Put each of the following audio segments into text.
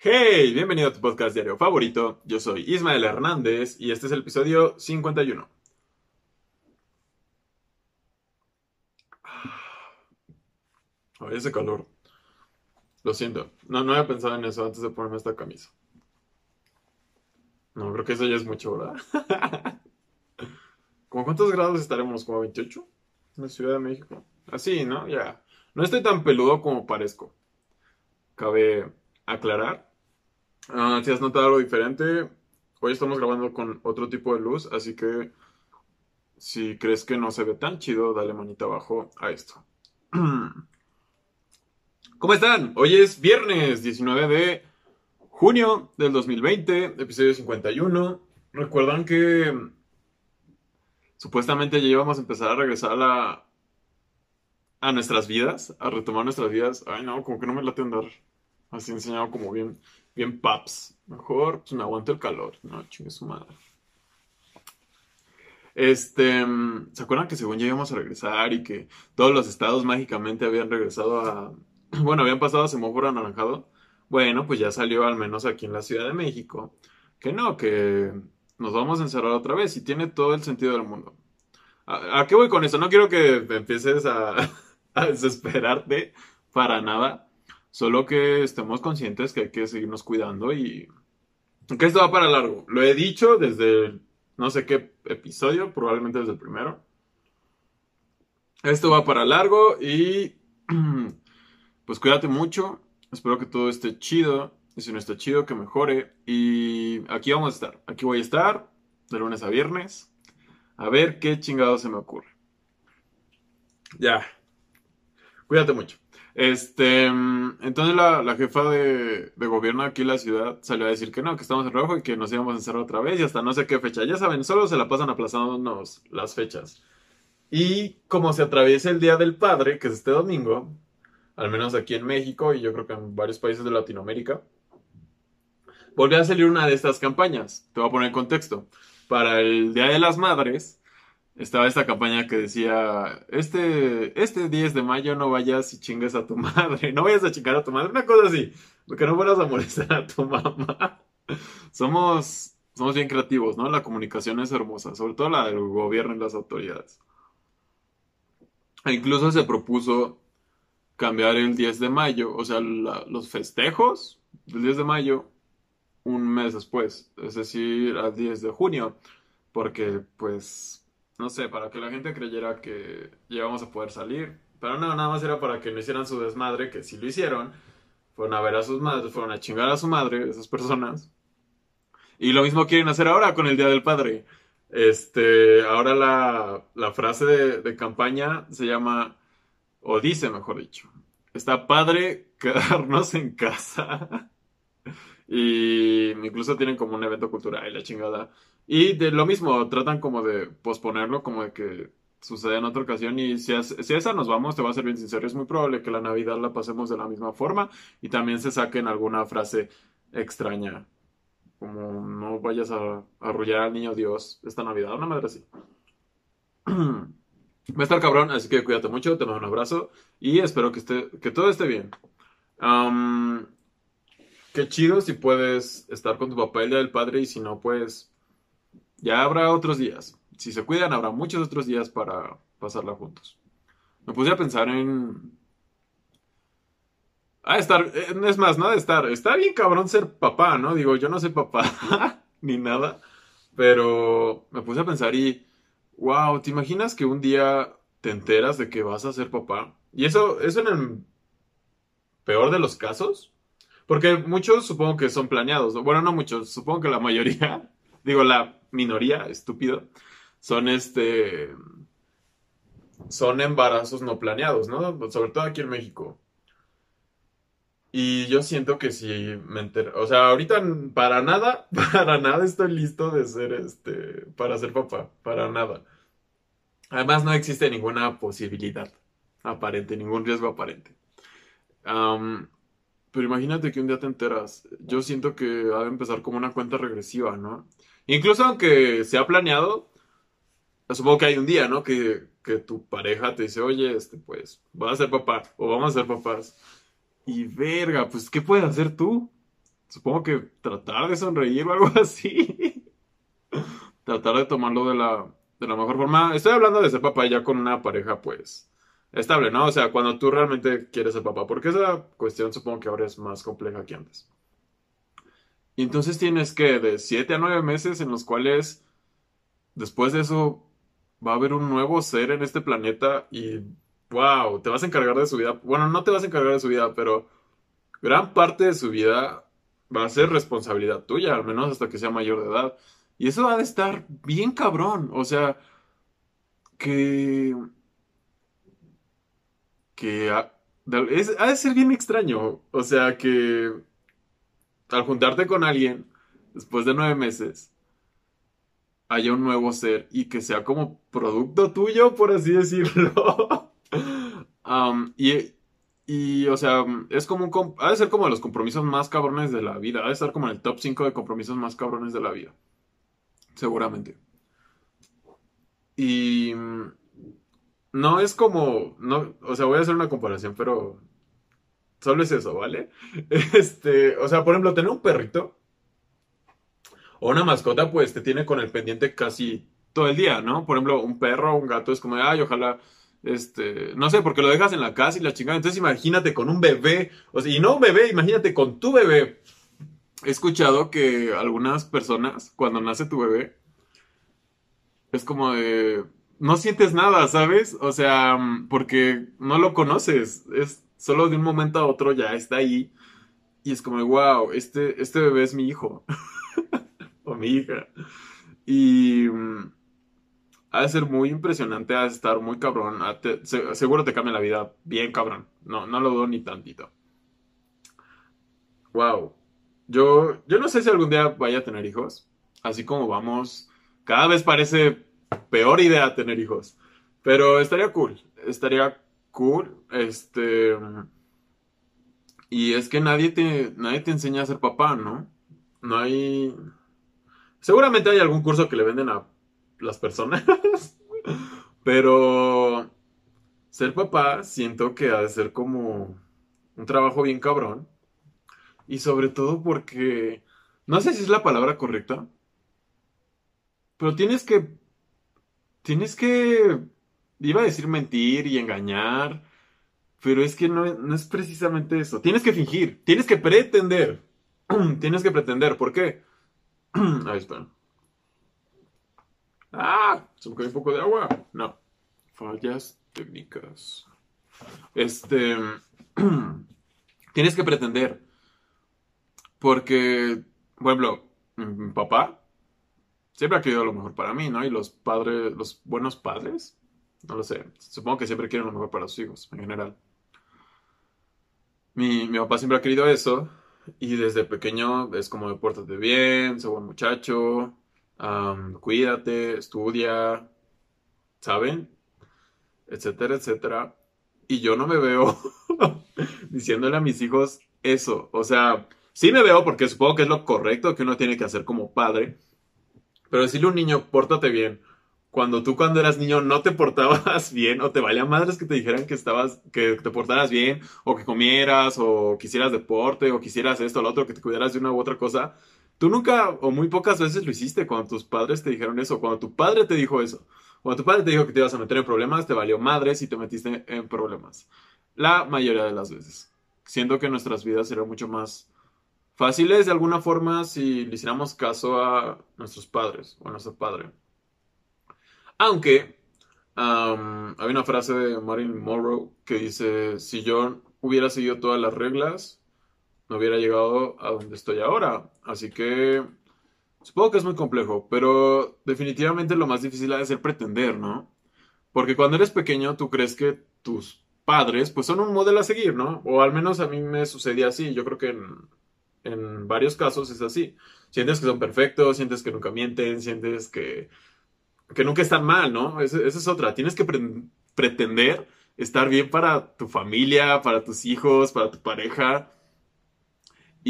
Hey, bienvenido a tu podcast diario favorito. Yo soy Ismael Hernández y este es el episodio 51. Ay, ese calor. Lo siento. No, no había pensado en eso antes de ponerme esta camisa. No, creo que eso ya es mucho, ¿verdad? ¿Cómo cuántos grados estaremos? ¿Como 28? En la Ciudad de México. Así, ¿no? Ya. No estoy tan peludo como parezco. Cabe aclarar. Ah, si has notado algo diferente, hoy estamos grabando con otro tipo de luz, así que si crees que no se ve tan chido, dale manita abajo a esto. ¿Cómo están? Hoy es viernes 19 de junio del 2020, episodio 51. Recuerdan que supuestamente ya íbamos a empezar a regresar a a nuestras vidas, a retomar nuestras vidas. Ay, no, como que no me late andar así enseñado como bien, bien paps. Mejor, pues me aguanto el calor. No, chingue su madre. Este, ¿se acuerdan que según ya íbamos a regresar y que todos los estados mágicamente habían regresado a, bueno, habían pasado a semáforo anaranjado? Bueno, pues ya salió al menos aquí en la Ciudad de México. Que no, que nos vamos a encerrar otra vez y tiene todo el sentido del mundo. ¿A, qué voy con eso? No quiero que empieces a, a desesperarte para nada. Solo que estemos conscientes que hay que seguirnos cuidando y que esto va para largo. Lo he dicho desde no sé qué episodio, probablemente desde el primero. Esto va para largo y pues cuídate mucho. Espero que todo esté chido. Y si no está chido, que mejore. Y aquí vamos a estar. Aquí voy a estar de lunes a viernes. A ver qué chingado se me ocurre. Ya. Cuídate mucho. Este, entonces la, la jefa de, de, gobierno aquí en la ciudad salió a decir que no, que estamos en rojo y que nos íbamos a encerrar otra vez y hasta no sé qué fecha. Ya saben, solo se la pasan aplazándonos las fechas. Y como se atraviesa el Día del Padre, que es este domingo, al menos aquí en México y yo creo que en varios países de Latinoamérica, volvió a salir una de estas campañas. Te voy a poner en contexto. Para el Día de las Madres, estaba esta campaña que decía, este, este 10 de mayo no vayas y chingues a tu madre, no vayas a chingar a tu madre, una cosa así, porque no fueras a molestar a tu mamá. Somos, somos bien creativos, ¿no? La comunicación es hermosa, sobre todo la del gobierno y las autoridades. E incluso se propuso cambiar el 10 de mayo, o sea, los festejos del 10 de mayo un mes después, es decir, al 10 de junio, porque pues no sé, para que la gente creyera que íbamos a poder salir. Pero no, nada más era para que no hicieran su desmadre, que si lo hicieron, fueron a ver a sus madres, fueron a chingar a su madre, esas personas. Y lo mismo quieren hacer ahora con el Día del Padre. Este, ahora la, la frase de, de campaña se llama, o dice mejor dicho, está padre quedarnos en casa. Y incluso tienen como un evento cultural y la chingada. Y de lo mismo, tratan como de posponerlo, como de que suceda en otra ocasión. Y si, es, si esa nos vamos, te voy a ser bien sincero, es muy probable que la Navidad la pasemos de la misma forma y también se saquen alguna frase extraña. Como no vayas a, arrullar al niño Dios esta Navidad, una madre así. Va a estar cabrón, así que cuídate mucho, te mando un abrazo y espero que, esté, que todo esté bien. Um, qué chido si puedes estar con tu papá el día del padre y si no, pues ya habrá otros días. Si se cuidan, habrá muchos otros días para pasarla juntos. Me puse a pensar en. Ah, estar. Es más, no de estar. Está bien cabrón ser papá, ¿no? Digo, yo no soy papá ni nada. Pero me puse a pensar y. Wow, ¿te imaginas que un día te enteras de que vas a ser papá? Y eso, eso en el peor de los casos. Porque muchos supongo que son planeados. Bueno, no muchos, supongo que la mayoría. Digo, la minoría, estúpido, son este. Son embarazos no planeados, ¿no? Sobre todo aquí en México. Y yo siento que si me entero. O sea, ahorita para nada, para nada estoy listo de ser este. Para ser papá. Para nada. Además, no existe ninguna posibilidad aparente, ningún riesgo aparente. Pero imagínate que un día te enteras. Yo siento que ha de empezar como una cuenta regresiva, ¿no? Incluso aunque sea planeado, supongo que hay un día, ¿no? Que, que tu pareja te dice, oye, este, pues, vas a ser papá o vamos a ser papás. Y verga, pues, ¿qué puedes hacer tú? supongo que tratar de sonreír o algo así. tratar de tomarlo de la, de la mejor forma. Estoy hablando de ser papá ya con una pareja, pues, estable, ¿no? O sea, cuando tú realmente quieres ser papá, porque esa cuestión supongo que ahora es más compleja que antes. Y entonces tienes que de 7 a 9 meses en los cuales después de eso va a haber un nuevo ser en este planeta y wow, te vas a encargar de su vida. Bueno, no te vas a encargar de su vida, pero gran parte de su vida va a ser responsabilidad tuya, al menos hasta que sea mayor de edad. Y eso va de estar bien cabrón. O sea, que. Que. Ha, ha de ser bien extraño. O sea, que. al juntarte con alguien, después de nueve meses, haya un nuevo ser y que sea como producto tuyo, por así decirlo. Um, y, y, o sea, es como un. Ha de ser como de los compromisos más cabrones de la vida. Ha de estar como en el top 5 de compromisos más cabrones de la vida. Seguramente. Y. No es como. No, o sea, voy a hacer una comparación, pero. Solo es eso, ¿vale? Este. O sea, por ejemplo, tener un perrito. O una mascota, pues te tiene con el pendiente casi todo el día, ¿no? Por ejemplo, un perro o un gato es como, ay, ojalá este, no sé, porque lo dejas en la casa y la chingada. Entonces imagínate con un bebé, o sea, y no un bebé, imagínate con tu bebé. He escuchado que algunas personas, cuando nace tu bebé, es como de, no sientes nada, ¿sabes? O sea, porque no lo conoces, es solo de un momento a otro ya está ahí. Y es como, wow, este, este bebé es mi hijo. o mi hija. Y ha de ser muy impresionante, ha de estar muy cabrón. seguro te cambia la vida bien cabrón. No, no lo dudo ni tantito. Wow. Yo, yo no sé si algún día vaya a tener hijos. Así como vamos, cada vez parece peor idea tener hijos. Pero estaría cool. Estaría cool. Este. Y es que nadie te, nadie te enseña a ser papá, ¿no? No hay. Seguramente hay algún curso que le venden a las personas. Pero ser papá siento que ha de ser como un trabajo bien cabrón. Y sobre todo porque, no sé si es la palabra correcta, pero tienes que, tienes que, iba a decir mentir y engañar, pero es que no, no es precisamente eso. Tienes que fingir, tienes que pretender, tienes que pretender. ¿Por qué? Ahí está. ¡Ah! Se me cayó un poco de agua. No. Fallas técnicas. Este. tienes que pretender. Porque, por ejemplo, mi papá siempre ha querido lo mejor para mí, ¿no? Y los padres, los buenos padres, no lo sé. Supongo que siempre quieren lo mejor para sus hijos, en general. Mi, mi papá siempre ha querido eso. Y desde pequeño es como pórtate bien, sé buen muchacho, cuídate, estudia, ¿saben? Etcétera, etcétera. Y yo no me veo diciéndole a mis hijos eso. O sea, sí me veo porque supongo que es lo correcto que uno tiene que hacer como padre. Pero decirle a un niño, pórtate bien. Cuando tú cuando eras niño no te portabas bien o te valía madres que te dijeran que estabas, que te portaras bien o que comieras o quisieras deporte o quisieras esto o lo otro, que te cuidaras de una u otra cosa. Tú nunca o muy pocas veces lo hiciste cuando tus padres te dijeron eso, cuando tu padre te dijo eso. Cuando tu padre te dijo que te ibas a meter en problemas, te valió madres y te metiste en problemas. La mayoría de las veces. Siento que nuestras vidas serían mucho más fáciles de alguna forma si le hiciéramos caso a nuestros padres o a nuestro padre. Aunque hay una frase de Marilyn Monroe que dice, si yo hubiera seguido todas las reglas, no hubiera llegado a donde estoy ahora. Así que supongo que es muy complejo, pero definitivamente lo más difícil ha de ser pretender, ¿no? Porque cuando eres pequeño tú crees que tus padres pues son un modelo a seguir, ¿no? O al menos a mí me sucedía así, yo creo que varios casos es así. Sientes que son perfectos, sientes que nunca mienten, sientes que, que nunca están mal, ¿no? Esa, es otra, tienes que pretender estar bien para tu familia, para tus hijos, para tu pareja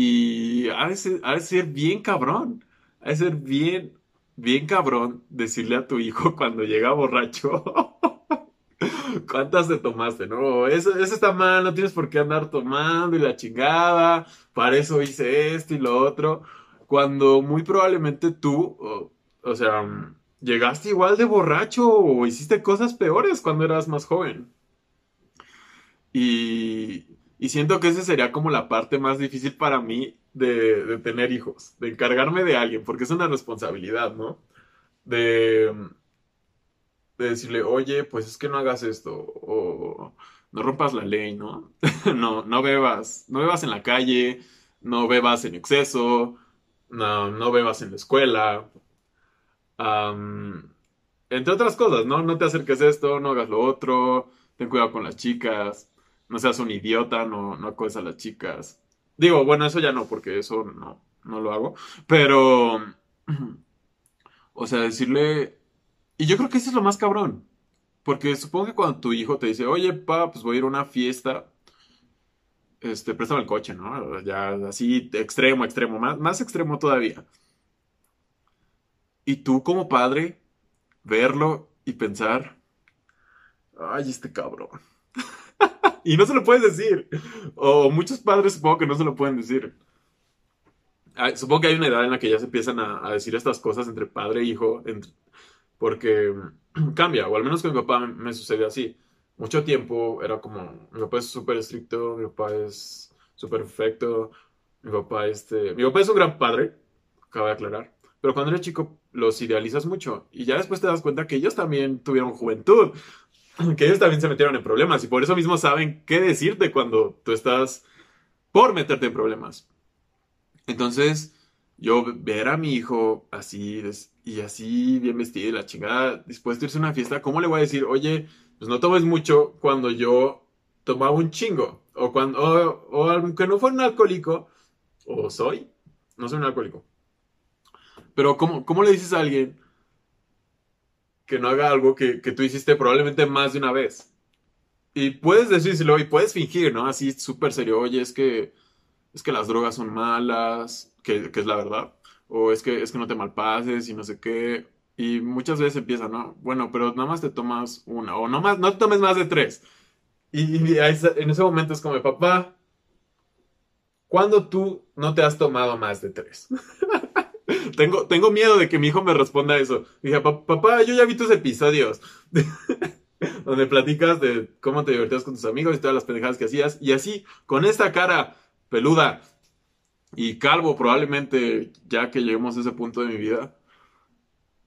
y ha de, ser, bien cabrón. Ha de ser bien, bien cabrón decirle a tu hijo cuando llega borracho. ¿cuántas te tomaste? No, eso, eso está mal, no tienes por qué andar tomando y la chingada, para eso hice esto y lo otro, cuando muy probablemente tú, o, sea, llegaste igual de borracho o hiciste cosas peores cuando eras más joven. Y, y siento que esa sería como la parte más difícil para mí de, tener hijos, de encargarme de alguien, porque es una responsabilidad, ¿no? De, de decirle, oye, pues es que no hagas esto, o no rompas la ley, ¿no? no, no bebas, no bebas en la calle, no bebas en exceso, no, no bebas en la escuela, entre otras cosas, ¿no? No te acerques a esto, no hagas lo otro, ten cuidado con las chicas, no seas un idiota, no, no a las chicas. Digo, bueno, eso ya no, porque eso no, no lo hago. Pero, o sea, decirle... Y yo creo que eso es lo más cabrón. Porque supongo que cuando tu hijo te dice, oye, pa, pues voy a ir a una fiesta, este, préstame el coche, ¿no? Ya así, extremo, extremo, más, más extremo todavía. Y tú como padre, verlo y pensar, ay, este cabrón. y no se lo puedes decir. O muchos padres supongo que no se lo pueden decir. Supongo que hay una edad en la que ya se empiezan a, decir estas cosas entre padre e hijo, porque cambia, o al menos con mi papá me, sucede así. Mucho tiempo era como, mi papá es súper estricto, mi papá es súper perfecto, mi papá, este, mi papá es un gran padre, cabe aclarar, pero cuando eres chico los idealizas mucho y ya después te das cuenta que ellos también tuvieron juventud, que ellos también se metieron en problemas y por eso mismo saben qué decirte cuando tú estás por meterte en problemas. Entonces, yo ver a mi hijo así y así bien vestido y la chingada dispuesto a irse a una fiesta, ¿cómo le voy a decir, oye, pues no tomes mucho cuando yo tomaba un chingo? O cuando, o, o aunque no fuera un alcohólico, o soy, no soy un alcohólico pero ¿cómo, cómo le dices a alguien que no haga algo que, que, tú hiciste probablemente más de una vez? Y puedes decírselo y puedes fingir, ¿no? Así súper serio, oye, es que, es que las drogas son malas, que, que, es la verdad. O es que, es que no te malpases y no sé qué. Y muchas veces empieza, ¿no? Bueno, pero nada más te tomas una. O no, más, no te tomes más de tres. Y, y en ese momento es como, papá, ¿cuándo tú no te has tomado más de tres? tengo, tengo miedo de que mi hijo me responda eso. Dije, papá, yo ya vi tus episodios. donde platicas de cómo te divertías con tus amigos y todas las pendejadas que hacías. Y así, con esta cara peluda y calvo probablemente, ya que lleguemos a ese punto de mi vida,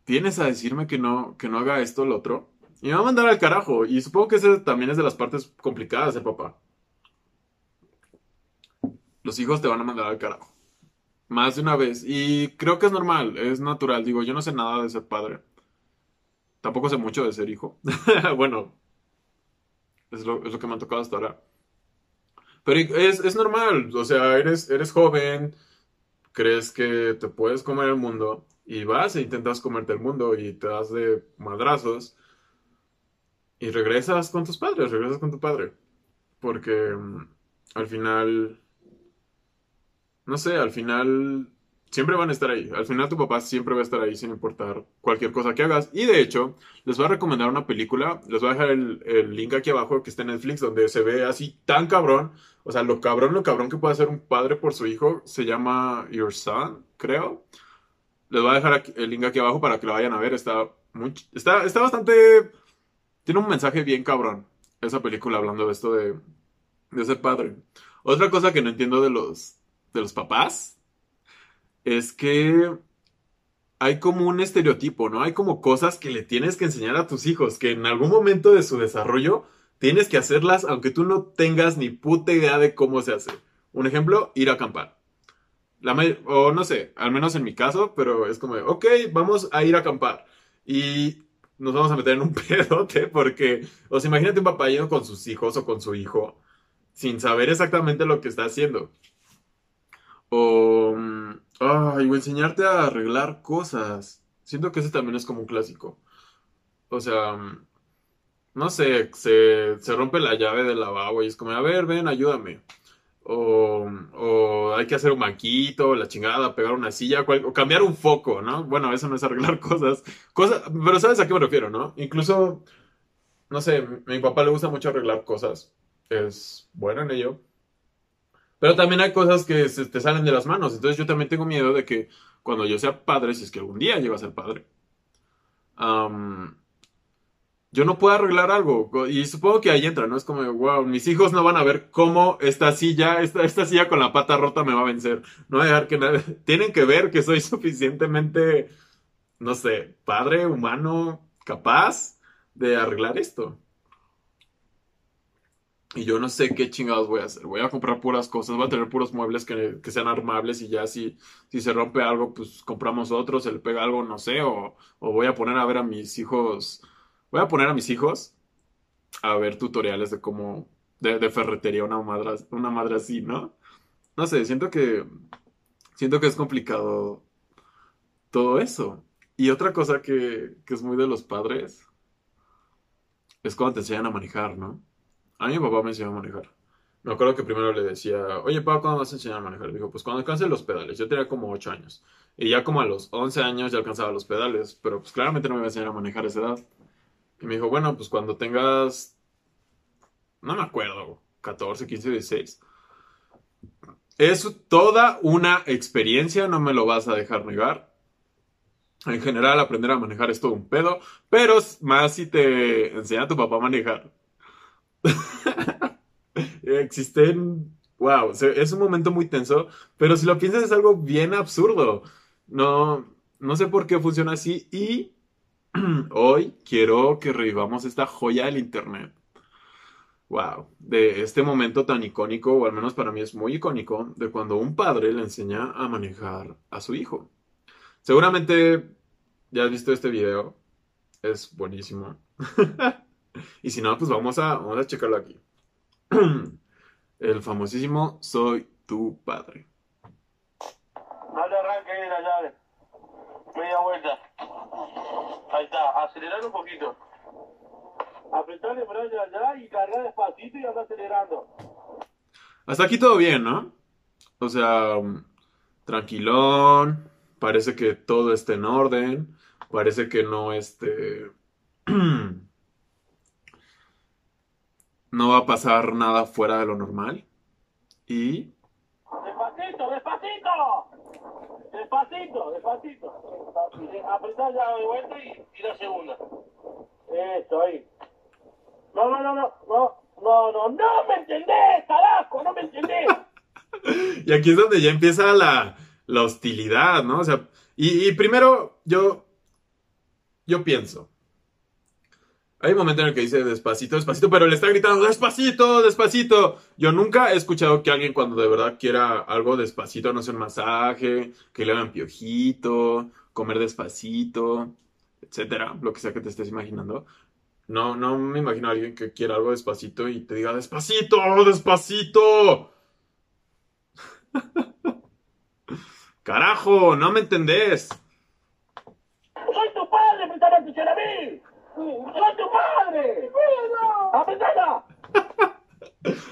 tienes a decirme que no, que no haga esto o lo otro. Y me va a mandar al carajo. Y supongo que ese también es de las partes complicadas de papá. Los hijos te van a mandar al carajo. Más de una vez. Y creo que es normal, es natural. Digo, yo no sé nada de ser padre. Tampoco sé mucho de ser hijo. bueno, es lo, es lo, que me ha tocado hasta ahora. Pero es, es, normal, o sea, eres, eres joven, crees que te puedes comer el mundo y vas e intentas comerte el mundo y te das de madrazos y regresas con tus padres, regresas con tu padre. Porque um, al final no sé, al final siempre van a estar ahí. Al final tu papá siempre va a estar ahí sin importar cualquier cosa que hagas. Y de hecho, les voy a recomendar una película. Les voy a dejar el, link aquí abajo que está en Netflix donde se ve así tan cabrón. O sea, lo cabrón, lo cabrón que puede hacer un padre por su hijo se llama Your Son, creo. Les voy a dejar el link aquí abajo para que lo vayan a ver. Está, muy, está, está bastante... Tiene un mensaje bien cabrón. Esa película hablando de esto de, de ser padre. Otra cosa que no entiendo de los, de los papás es que hay como un estereotipo, ¿no? Hay como cosas que le tienes que enseñar a tus hijos, que en algún momento de su desarrollo tienes que hacerlas aunque tú no tengas ni puta idea de cómo se hace. Un ejemplo, ir a acampar. O no sé, al menos en mi caso, pero es como, ok, vamos a ir a acampar. Y nos vamos a meter en un pedote porque, o sea, imagínate un papá yendo con sus hijos o con su hijo sin saber exactamente lo que está haciendo. O, mm, ay, o enseñarte a arreglar cosas. Siento que ese también es como un clásico. O sea, mm, no sé, se, se rompe la llave del lavabo y es como, a ver, ven, ayúdame. O, o, hay que hacer un banquito, la chingada, pegar una silla, o cambiar un foco, ¿no? Bueno, eso no es arreglar cosas. cosas. Pero sabes a qué me refiero, ¿no? Incluso no sé, mi papá le gusta mucho arreglar cosas. Es bueno en ello. Pero también hay cosas que se te salen de las manos. Entonces yo también tengo miedo de que cuando yo sea padre, si es que algún día llego a ser padre, yo no puedo arreglar algo. Y supongo que ahí entra, ¿no? Es como, wow, mis hijos no van a ver cómo esta silla, esta, esta silla con la pata rota me va a vencer. No voy a dejar que nadie... Tienen que ver que soy suficientemente, no sé, padre, humano, capaz de arreglar esto. Y yo no sé qué chingados voy a hacer. Voy a comprar puras cosas, voy a tener puros muebles que, sean armables y ya si, si se rompe algo, pues compramos otro, se le pega algo, no sé, o, o voy a poner a ver a mis hijos, voy a poner a mis hijos a ver tutoriales de cómo, de, ferretería una madre, una madre así, ¿no? No sé, siento que, siento que es complicado todo eso. Y otra cosa que, que es muy de los padres es cuando te enseñan a manejar, ¿no? A mí mi papá me enseñó a manejar. Me acuerdo que primero le decía, oye, papá, ¿cuándo vas a enseñar a manejar? Dijo, pues cuando alcance los pedales. Yo tenía como 8 años. Y ya como a los 11 años ya alcanzaba los pedales. Pero pues claramente no me iba a enseñar a manejar a esa edad. Y me dijo, bueno, pues cuando tengas, no me acuerdo, 14, 15, 16. Es toda una experiencia, no me lo vas a dejar negar. En general, aprender a manejar es todo un pedo, pero más si te enseña a tu papá a manejar. Existen, wow, es un momento muy tenso, pero si lo piensas es algo bien absurdo. No, no sé por qué funciona así y hoy quiero que revivamos esta joya del internet. Wow, de este momento tan icónico, o al menos para mí es muy icónico, de cuando un padre le enseña a manejar a su hijo. Seguramente ya has visto este video, es buenísimo. Y si no, pues vamos a, vamos a checarlo aquí. El famosísimo Soy tu padre. Dale arranque ahí la llave. Media vuelta. Ahí está, acelerar un poquito. Apretarle por allá, allá y cargar despacito y anda acelerando. Hasta aquí todo bien, ¿no? O sea, tranquilón. Parece que todo está en orden. Parece que no este. no va a pasar nada fuera de lo normal. Y... Despacito, despacito. Despacito, despacito. Apretar ya de vuelta y, la segunda. Esto, ahí. No, no, no, no, no, no, no, no me entendés, carajo, no me entendés. y aquí es donde ya empieza la, la hostilidad, ¿no? O sea, y, y primero yo, yo pienso, hay un momento en el que dice despacito, despacito, pero le está gritando despacito, despacito. Yo nunca he escuchado que alguien cuando de verdad quiera algo despacito, no sé, un masaje, que le hagan piojito, comer despacito, etcétera, lo que sea que te estés imaginando. No, no me imagino a alguien que quiera algo despacito y te diga despacito, despacito. Carajo, no me entendés. Soy tu padre, me atención a mí. ¡Soy tu padre!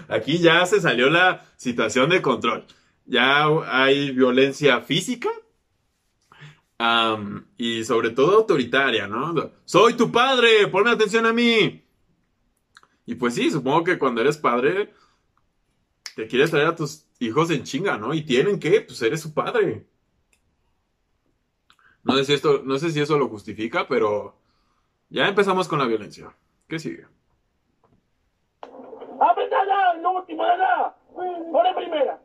Aquí ya se salió la situación de control. Ya hay violencia física y sobre todo autoritaria, ¿no? Soy tu padre, ponme atención a mí. Y pues sí, supongo que cuando eres padre te quieres traer a tus hijos en chinga, ¿no? Y tienen que, pues eres su padre. No sé si esto, no sé si eso lo justifica, pero ya empezamos con la violencia. ¿Qué sigue? ¡Apreta ya! ¡Lo último de allá! ¡Pone primera!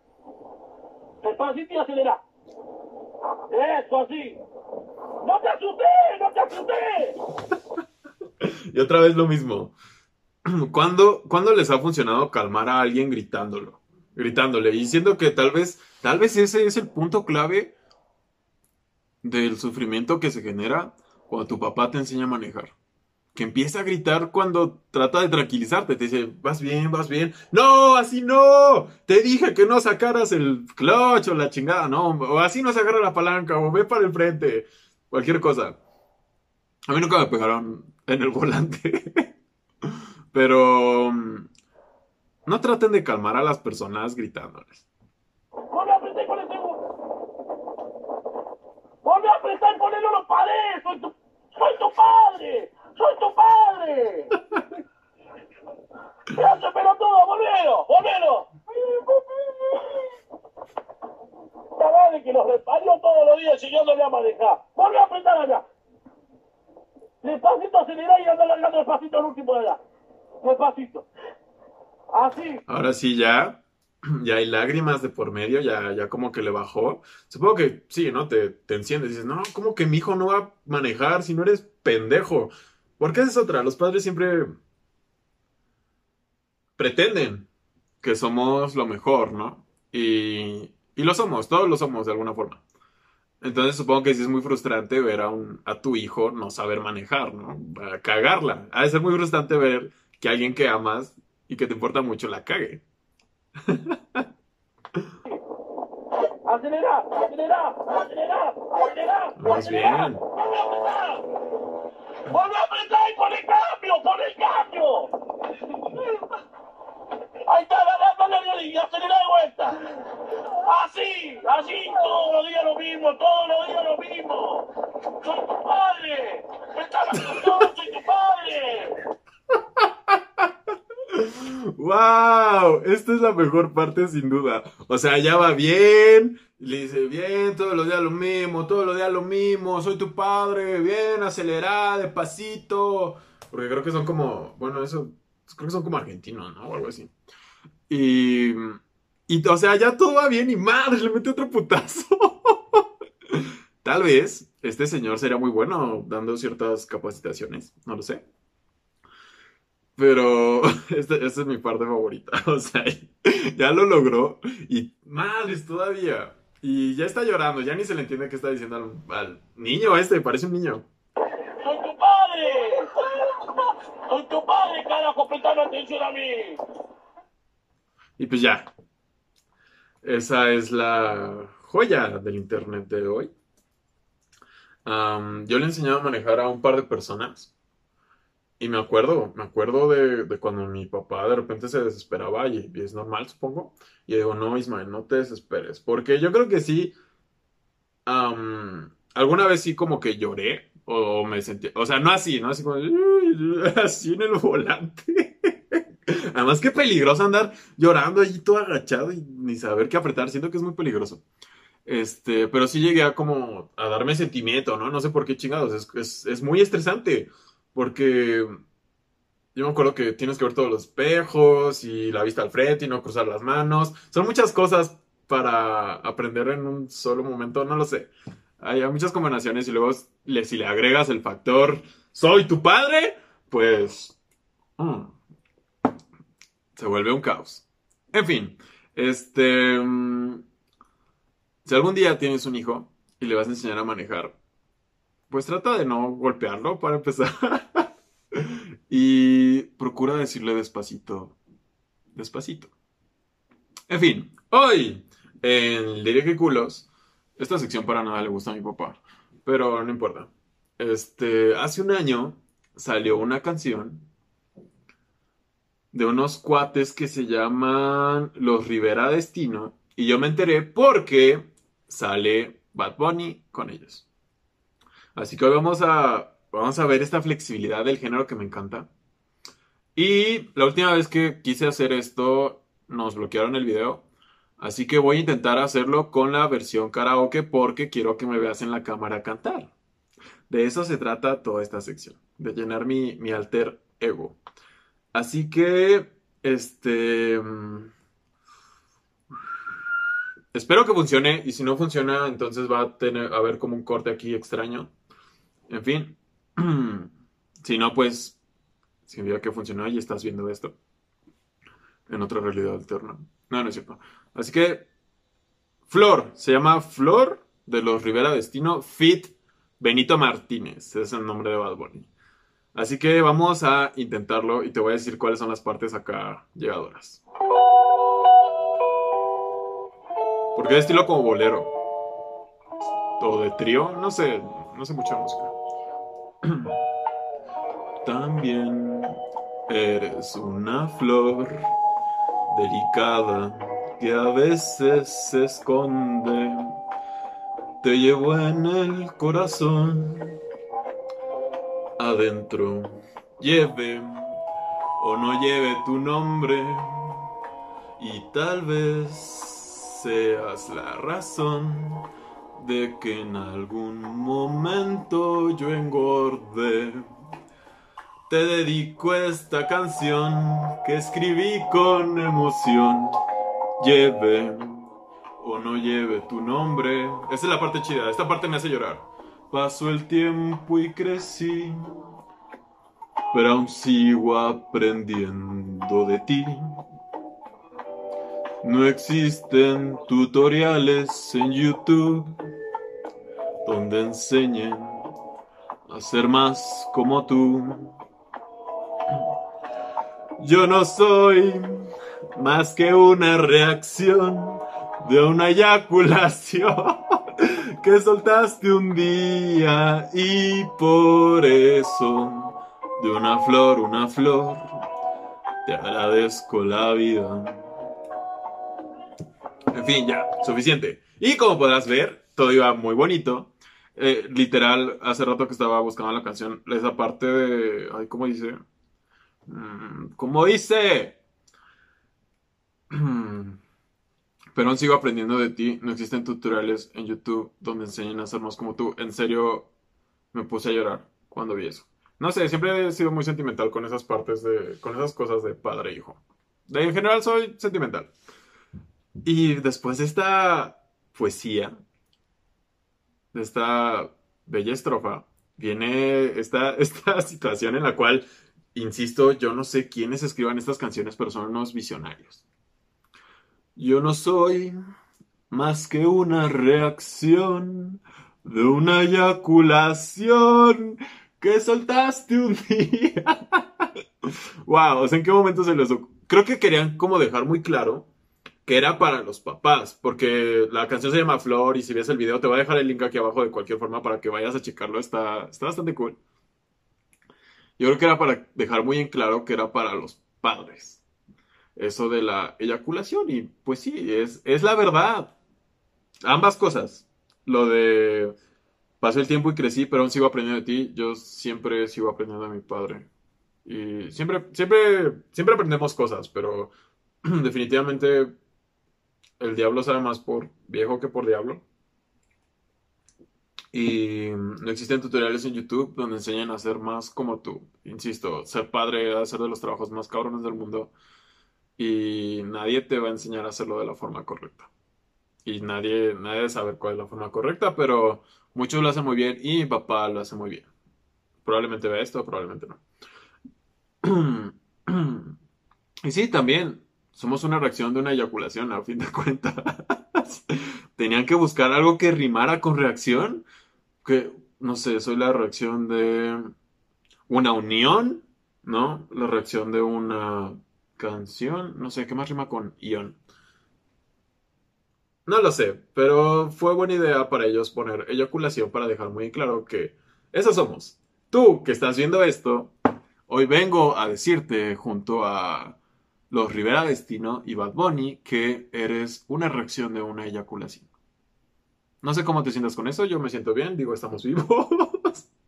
Despacito y acelera. Eso, así. ¡No te asusté! ¡No te asusté! y otra vez lo mismo. ¿Cuándo, ¿Cuándo les ha funcionado calmar a alguien gritándolo? Gritándole. Y siento que tal vez, tal vez ese es el punto clave del sufrimiento que se genera cuando tu papá te enseña a manejar. Que empieza a gritar cuando trata de tranquilizarte. Te dice, vas bien, vas bien. No, así no. Te dije que no sacaras el clutch o la chingada. No, o así no se agarra la palanca o ve para el frente. Cualquier cosa. A mí nunca me pegaron en el volante. Pero mm, no traten de calmar a las personas gritándoles. apretar y ponerlo en los paredes. Soy tu, soy tu padre. Soy tu padre. Gracias, pelotudo. Volvelo, volvelo. La madre que nos reparó todos los días siguiéndole a manejar. Volve a apretar allá. Despacito acelerar y andar largando despacito al último de edad. Despacito. Así. Ahora sí ya. Ya hay lágrimas de por medio, ya, ya como que le bajó. Supongo que sí, ¿no? Te, te enciendes y dices, no, ¿cómo que mi hijo no va a manejar si no eres pendejo? Porque esa es otra. Los padres siempre pretenden que somos lo mejor, ¿no? Y, y lo somos, todos lo somos de alguna forma. Entonces supongo que sí es muy frustrante ver a, un, a tu hijo no saber manejar, ¿no? A cagarla. Ha de ser muy frustrante ver que alguien que amas y que te importa mucho la cague. Acelera, acelera, acelera, acelera. Vamos bien. Vuelve a apretar y pon el cambio, pon el cambio. Ahí está, dándole y acelera de vuelta. Así, así, todos los días lo mismo, todos los días lo mismo. Soy tu padre. Me estás soy tu padre. ¡Wow! Esta es la mejor parte sin duda. O sea, ya va bien. Le dice, bien, todos los días lo mismo, todos los días lo mismo, soy tu padre, bien, acelera, despacito. Porque creo que son como, bueno, eso, creo que son como argentinos, ¿no? O algo así. Y, y, o sea, ya todo va bien y madre, le mete otro putazo. Tal vez este señor sería muy bueno dando ciertas capacitaciones, no lo sé. Pero esta, esta es mi parte favorita. O sea, ya lo logró. Y madres todavía. Y ya está llorando. Ya ni se le entiende qué está diciendo al, al niño este. Parece un niño. Soy tu padre. Soy tu padre, carajo, prestando atención a mí. Y pues ya. Esa es la joya del internet de hoy. Yo le he enseñado a manejar a un par de personas. Y me acuerdo, me acuerdo de, de cuando mi papá de repente se desesperaba y, y es normal, supongo. Y yo digo, no, Ismael, no te desesperes. Porque yo creo que sí, alguna vez sí como que lloré o me sentí, o sea, no así, ¿no? Así como, así en el volante. Además, qué peligroso andar llorando allí todo agachado y ni saber qué apretar. Siento que es muy peligroso. Este, pero sí llegué a como a darme sentimiento, ¿no? No sé por qué chingados. Es, es muy estresante. Porque yo me acuerdo que tienes que ver todos los espejos y la vista al frente y no cruzar las manos. Son muchas cosas para aprender en un solo momento, no lo sé. Hay, muchas combinaciones y luego si le agregas el factor soy tu padre, pues mm, se vuelve un caos. En fin, este, mm, si algún día tienes un hijo y le vas a enseñar a manejar, pues trata de no golpearlo para empezar. Y procura decirle despacito, despacito. En fin, hoy en Diré que culos, esta sección para nada le gusta a mi papá, pero no importa. Este, hace un año salió una canción de unos cuates que se llaman Los Rivera Destino y yo me enteré porque sale Bad Bunny con ellos. Así que hoy vamos a, vamos a ver esta flexibilidad del género que me encanta. Y la última vez que quise hacer esto, nos bloquearon el video. Así que voy a intentar hacerlo con la versión karaoke porque quiero que me veas en la cámara cantar. De eso se trata toda esta sección, de llenar mi, mi alter ego. Así que, este... Espero que funcione y si no funciona, entonces va a tener a haber como un corte aquí extraño. En fin, si no, pues significa que funcionó y estás viendo esto en otra realidad alterna. No, no es cierto. Así que, Flor, se llama Flor de los Rivera Destino, Fit Benito Martínez, es el nombre de Bad Bunny. Así que vamos a intentarlo y te voy a decir cuáles son las partes acá llegadoras. Porque es estilo como bolero. O de trío, no sé, no sé mucho de música. También eres una flor delicada que a veces se esconde. Te llevo en el corazón adentro. Lleve o no lleve tu nombre y tal vez seas la razón de que en algún momento yo engordé. Te dedico esta canción que escribí con emoción. Lleve o no lleve tu nombre. Esa es la parte chida. Esta parte me hace llorar. Pasó el tiempo y crecí. Pero aún sigo aprendiendo de ti. No existen tutoriales en YouTube donde enseñen a ser más como tú. Yo no soy más que una reacción de una eyaculación que soltaste un día y por eso de una flor, una flor, te agradezco la vida. En fin, ya, suficiente. Y como podrás ver, todo iba muy bonito. Eh, literal, hace rato que estaba buscando la canción, esa parte de... Ay, ¿cómo dice? Mm, ¿Cómo dice? Pero aún sigo aprendiendo de ti. No existen tutoriales en YouTube donde enseñen a ser más como tú. En serio, me puse a llorar cuando vi eso. No sé, siempre he sido muy sentimental con esas partes de... con esas cosas de padre e hijo. De, en general soy sentimental. Y después de esta poesía, de esta bella estrofa, viene esta, esta situación en la cual, insisto, yo no sé quiénes escriban estas canciones, pero son unos visionarios. Yo no soy más que una reacción de una eyaculación que soltaste un día. wow, o sea, ¿en qué momento se les... Creo que querían como dejar muy claro que era para los papás, porque la canción se llama Flor y si ves el video te voy a dejar el link aquí abajo de cualquier forma para que vayas a checarlo, está, está bastante cool. Yo creo que era para dejar muy en claro que era para los padres. Eso de la eyaculación y pues sí, es, es la verdad. Ambas cosas. Lo de pasó el tiempo y crecí, pero aún sigo aprendiendo de ti. Yo siempre sigo aprendiendo de mi padre. Y siempre, siempre, siempre aprendemos cosas, pero definitivamente el diablo sabe más por viejo que por diablo. Y no existen tutoriales en YouTube donde enseñan a ser más como tú. Insisto, ser padre a ser de los trabajos más cabrones del mundo. Y nadie te va a enseñar a hacerlo de la forma correcta. Y nadie, nadie debe saber cuál es la forma correcta, pero muchos lo hacen muy bien y mi papá lo hace muy bien. Probablemente vea esto, probablemente no. y sí, también somos una reacción de una eyaculación, a fin de cuentas. Tenían que buscar algo que rimara con reacción. Que, no sé, soy la reacción de una unión, ¿no? La reacción de una canción. No sé, ¿qué más rima con ion? No lo sé, pero fue buena idea para ellos poner eyaculación para dejar muy claro que eso somos. Tú que estás viendo esto, hoy vengo a decirte junto a los Rivera Destino y Bad Bunny que eres una reacción de una eyaculación. No sé cómo te sientas con eso, yo me siento bien, digo, estamos vivos.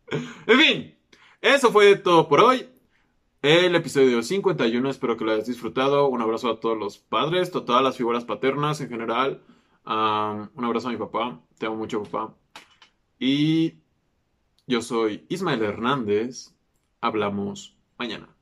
en fin, eso fue todo por hoy. El episodio 51, espero que lo hayas disfrutado. Un abrazo a todos los padres, a todas las figuras paternas en general. un abrazo a mi papá, te amo mucho papá. Y yo soy Ismael Hernández. Hablamos mañana.